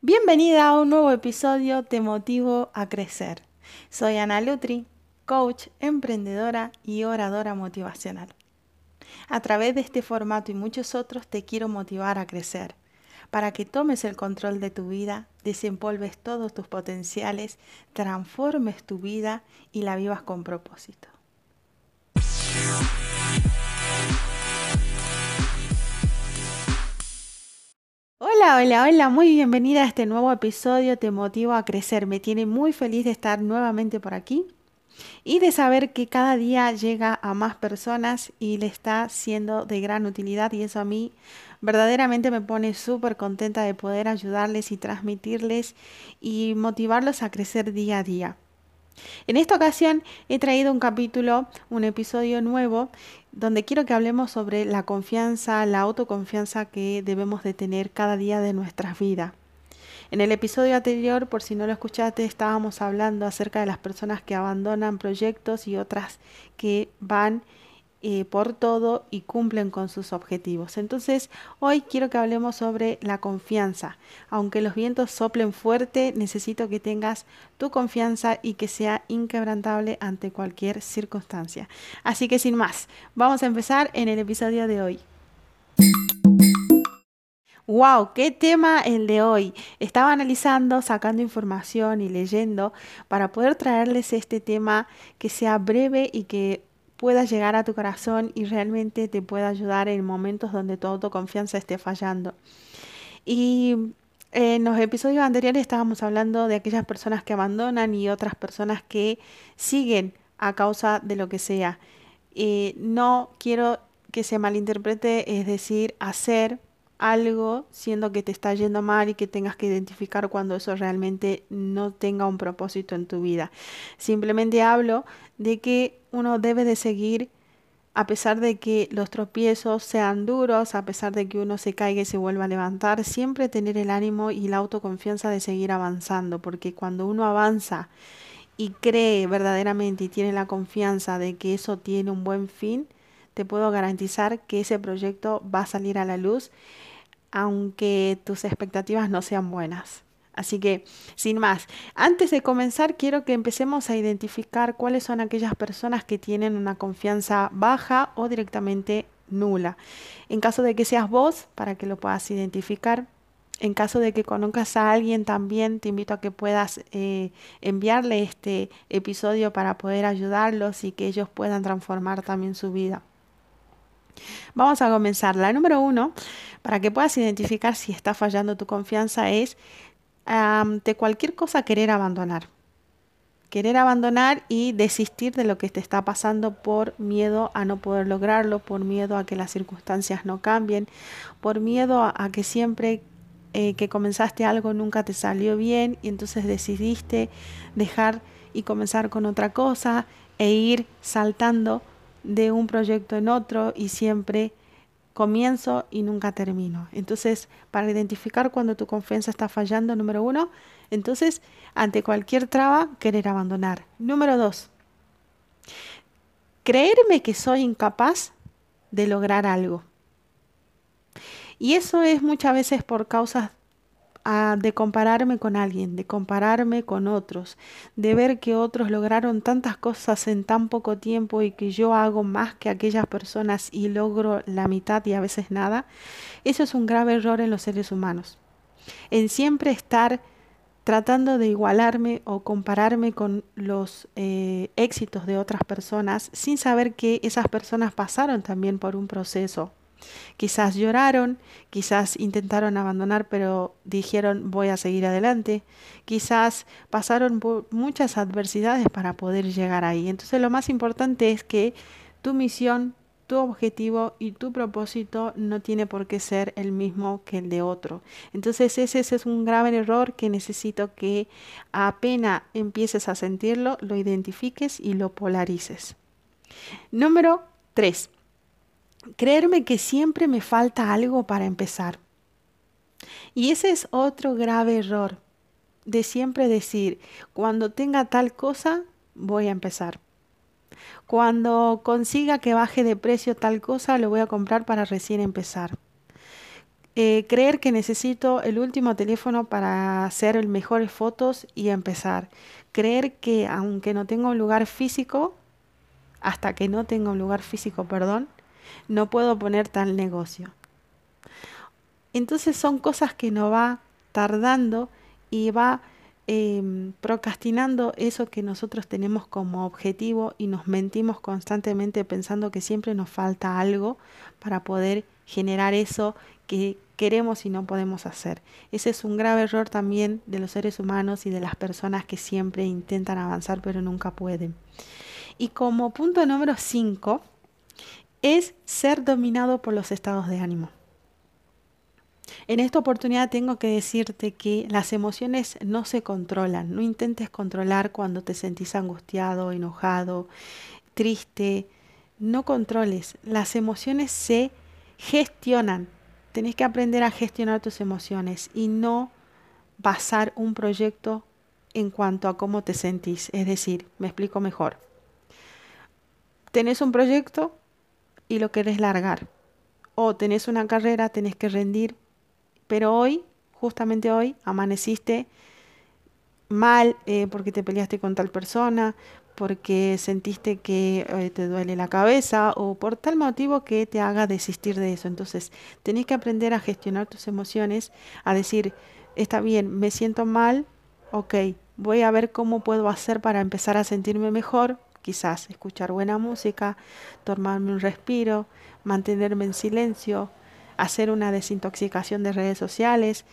Bienvenida a un nuevo episodio Te Motivo a Crecer. Soy Ana Lutri, coach, emprendedora y oradora motivacional. A través de este formato y muchos otros te quiero motivar a crecer, para que tomes el control de tu vida, desempolves todos tus potenciales, transformes tu vida y la vivas con propósito. Hola, hola, hola, muy bienvenida a este nuevo episodio Te motivo a crecer. Me tiene muy feliz de estar nuevamente por aquí y de saber que cada día llega a más personas y le está siendo de gran utilidad y eso a mí verdaderamente me pone súper contenta de poder ayudarles y transmitirles y motivarlos a crecer día a día. En esta ocasión he traído un capítulo, un episodio nuevo, donde quiero que hablemos sobre la confianza, la autoconfianza que debemos de tener cada día de nuestras vidas. En el episodio anterior, por si no lo escuchaste, estábamos hablando acerca de las personas que abandonan proyectos y otras que van eh, por todo y cumplen con sus objetivos. Entonces, hoy quiero que hablemos sobre la confianza. Aunque los vientos soplen fuerte, necesito que tengas tu confianza y que sea inquebrantable ante cualquier circunstancia. Así que sin más, vamos a empezar en el episodio de hoy. ¡Wow! ¡Qué tema el de hoy! Estaba analizando, sacando información y leyendo para poder traerles este tema que sea breve y que pueda llegar a tu corazón y realmente te pueda ayudar en momentos donde tu autoconfianza esté fallando. Y en los episodios anteriores estábamos hablando de aquellas personas que abandonan y otras personas que siguen a causa de lo que sea. no quiero que se malinterprete, es decir, hacer algo siendo que te está yendo mal y que tengas que identificar cuando eso realmente no tenga un propósito en tu vida. Simplemente hablo de que uno debe de seguir a pesar de que los tropiezos sean duros, a pesar de que uno se caiga y se vuelva a levantar, siempre tener el ánimo y la autoconfianza de seguir avanzando, porque cuando uno avanza y cree verdaderamente y tiene la confianza de que eso tiene un buen fin, te puedo garantizar que ese proyecto va a salir a la luz, aunque tus expectativas no sean buenas. Así que, sin más, antes de comenzar, quiero que empecemos a identificar cuáles son aquellas personas que tienen una confianza baja o directamente nula. En caso de que seas vos, para que lo puedas identificar, en caso de que conozcas a alguien también, te invito a que puedas eh, enviarle este episodio para poder ayudarlos y que ellos puedan transformar también su vida. Vamos a comenzar. La número uno, para que puedas identificar si está fallando tu confianza, es de cualquier cosa querer abandonar. Querer abandonar y desistir de lo que te está pasando por miedo a no poder lograrlo, por miedo a que las circunstancias no cambien, por miedo a, que siempre eh, que comenzaste algo nunca te salió bien y entonces decidiste dejar y comenzar con otra cosa e ir saltando de un proyecto en otro y siempre comienzo y nunca termino. Entonces, para identificar cuando tu confianza está fallando, número uno, entonces, ante cualquier traba, querer abandonar. Número dos, creerme que soy incapaz de lograr algo. Y eso es muchas veces por causas de compararme con alguien, de compararme con otros, de ver que otros lograron tantas cosas en tan poco tiempo y que yo hago más que aquellas personas y logro la mitad y a veces nada, eso es un grave error en los seres humanos. En siempre estar tratando de igualarme o compararme con los eh, éxitos de otras personas sin saber que esas personas pasaron también por un proceso Quizás lloraron, quizás intentaron abandonar, pero dijeron voy a seguir adelante. Quizás pasaron por muchas adversidades para poder llegar ahí. Entonces lo más importante es que tu misión, tu objetivo y tu propósito no tiene por qué ser el mismo que el de otro. Entonces ese, ese es un grave error que necesito que apenas empieces a sentirlo, lo identifiques y lo polarices. Número 3 creerme que siempre me falta algo para empezar. Y ese es otro grave error, de siempre decir, cuando tenga tal cosa, voy a empezar. Cuando consiga que baje de precio tal cosa, lo voy a comprar para recién empezar. Eh, creer que necesito el último teléfono para hacer mejores fotos y empezar. Creer que aunque no tenga un lugar físico, hasta que no tenga un lugar físico, perdón, no puedo poner tal negocio. Entonces son cosas que no va tardando y va em, procrastinando eso que nosotros tenemos como objetivo y nos mentimos constantemente pensando que siempre nos falta algo para poder generar eso que queremos y no podemos hacer. Ese es un grave error también de los seres humanos y de las personas que siempre intentan avanzar pero nunca pueden. Y como punto número 5 es ser dominado por los estados de ánimo. En esta oportunidad tengo que decirte que las emociones no se controlan. No intentes controlar cuando te sentís angustiado, enojado, triste. No controles. Las emociones se gestionan. Tenés que aprender a gestionar tus emociones y no basar un proyecto en cuanto a cómo te sentís. Es decir, me explico mejor. Tenés un proyecto y lo querés largar. O tenés una carrera, tenés que rendir, pero hoy, justamente hoy, amaneciste mal eh, porque te peleaste con tal persona, porque sentiste que eh, te duele la cabeza o por tal motivo que te haga desistir de eso. Entonces, tenés que aprender a gestionar tus emociones, a decir, está bien, me siento mal, ok, voy a ver cómo puedo hacer para empezar a sentirme mejor, quizás escuchar buena música, tomarme un respiro, mantenerme en silencio, hacer una desintoxicación de redes sociales,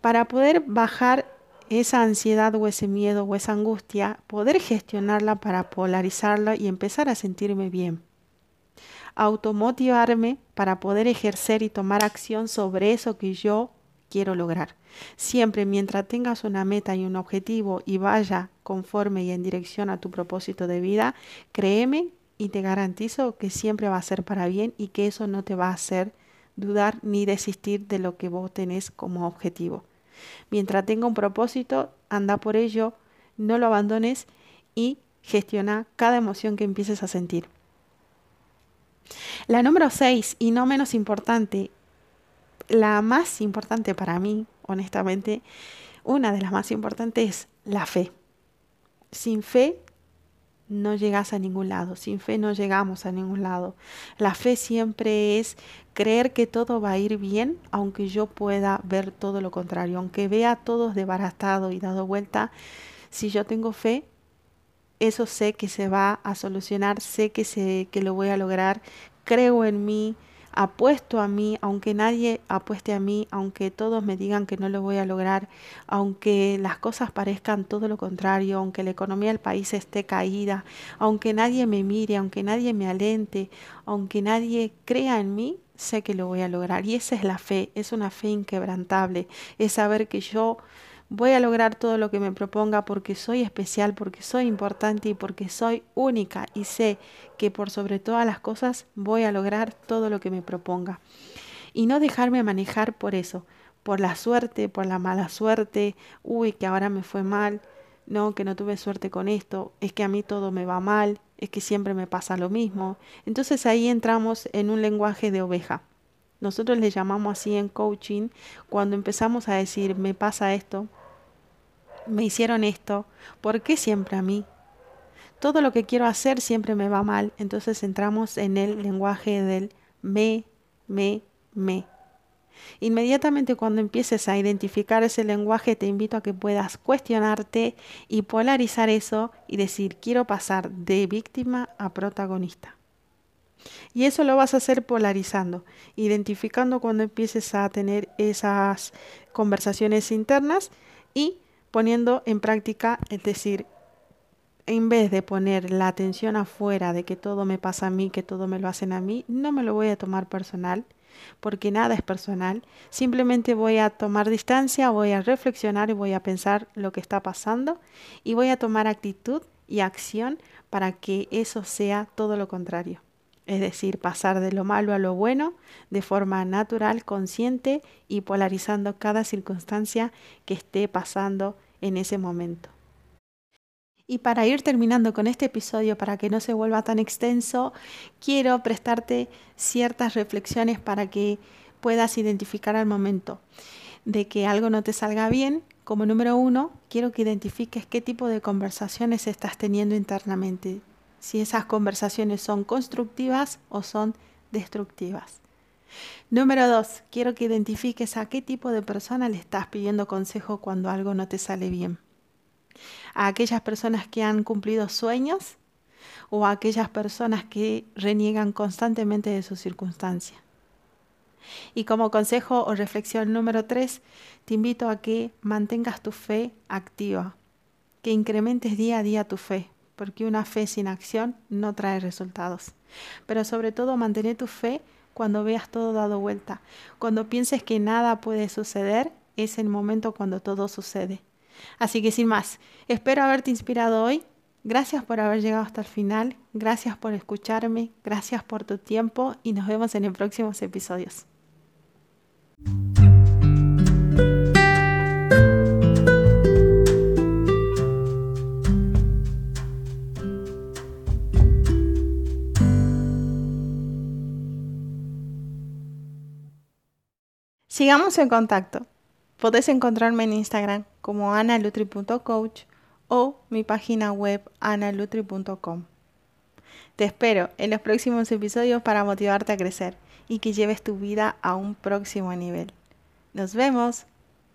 para poder bajar esa ansiedad o ese miedo o esa angustia, poder gestionarla para polarizarla y empezar a sentirme bien. Automotivarme para poder ejercer y tomar acción sobre eso que yo quiero lograr. Siempre mientras tengas una meta y un objetivo y vaya conforme y en dirección a tu propósito de vida, créeme y te garantizo que siempre va a ser para bien y que eso no te va a hacer dudar ni desistir de lo que vos tenés como objetivo. Mientras tenga un propósito, anda por ello, no lo abandones y gestiona cada emoción que empieces a sentir. La número 6, y no menos importante, la más importante para mí, honestamente, una de las más importantes es la fe. Sin fe no llegas a ningún lado, sin fe no llegamos a ningún lado. La fe siempre es creer que todo va a ir bien, aunque yo pueda ver todo lo contrario, aunque vea todo desbaratado y dado vuelta, si yo tengo fe, eso sé que se va a solucionar, sé que, se, que lo voy a lograr, creo en mí, apuesto a mí, aunque nadie apueste a mí, aunque todos me digan que no lo voy a lograr, aunque las cosas parezcan todo lo contrario, aunque la economía del país esté caída, aunque nadie me mire, aunque nadie me alente, aunque nadie crea en mí, sé que lo voy a lograr. Y esa es la fe, es una fe inquebrantable, es saber que yo Voy a lograr todo lo que me proponga porque soy especial, porque soy importante y porque soy única y sé que por sobre todas las cosas voy a lograr todo lo que me proponga. Y no dejarme manejar por eso, por la suerte, por la mala suerte, uy, que ahora me fue mal, no, que no tuve suerte con esto, es que a mí todo me va mal, es que siempre me pasa lo mismo. Entonces ahí entramos en un lenguaje de oveja. Nosotros le llamamos así en coaching cuando empezamos a decir, me pasa esto, me hicieron esto, ¿por qué siempre a mí? Todo lo que quiero hacer siempre me va mal, entonces entramos en el lenguaje del me, me, me. Inmediatamente cuando empieces a identificar ese lenguaje te invito a que puedas cuestionarte y polarizar eso y decir quiero pasar de víctima a protagonista. Y eso lo vas a hacer polarizando, identificando cuando empieces a tener esas conversaciones internas y poniendo en práctica, es decir, en vez de poner la atención afuera de que todo me pasa a mí, que todo me lo hacen a mí, no me lo voy a tomar personal, porque nada es personal. Simplemente voy a tomar distancia, voy a reflexionar y voy a pensar lo que está pasando y voy a tomar actitud y acción para que eso sea todo lo contrario. Es decir, pasar de lo malo a lo bueno de forma natural, consciente y polarizando cada circunstancia que esté pasando en ese momento. Y para ir terminando con este episodio, para que no se vuelva tan extenso, quiero prestarte ciertas reflexiones para que puedas identificar al momento de que algo no te salga bien, como número uno, quiero que identifiques qué tipo de conversaciones estás teniendo internamente. Si esas conversaciones son constructivas o son destructivas. Número dos, quiero que identifiques a qué tipo de persona le estás pidiendo consejo cuando algo no te sale bien. A aquellas personas que han cumplido sueños o a aquellas personas que reniegan constantemente de sus circunstancias. Y como consejo o reflexión número tres, te invito a que mantengas tu fe activa, que incrementes día a día tu fe, porque una fe sin acción no trae resultados. Pero sobre todo mantener tu fe cuando veas todo dado vuelta. Cuando pienses que nada puede suceder, es el momento cuando todo sucede. Así que sin más, espero haberte inspirado hoy. Gracias por haber llegado hasta el final, gracias por escucharme, gracias por tu tiempo y nos vemos en los próximos episodios. Sigamos en contacto. Podés encontrarme en Instagram como analutri.coach o mi página web analutri.com. Te espero en los próximos episodios para motivarte a crecer y que lleves tu vida a un próximo nivel. Nos vemos.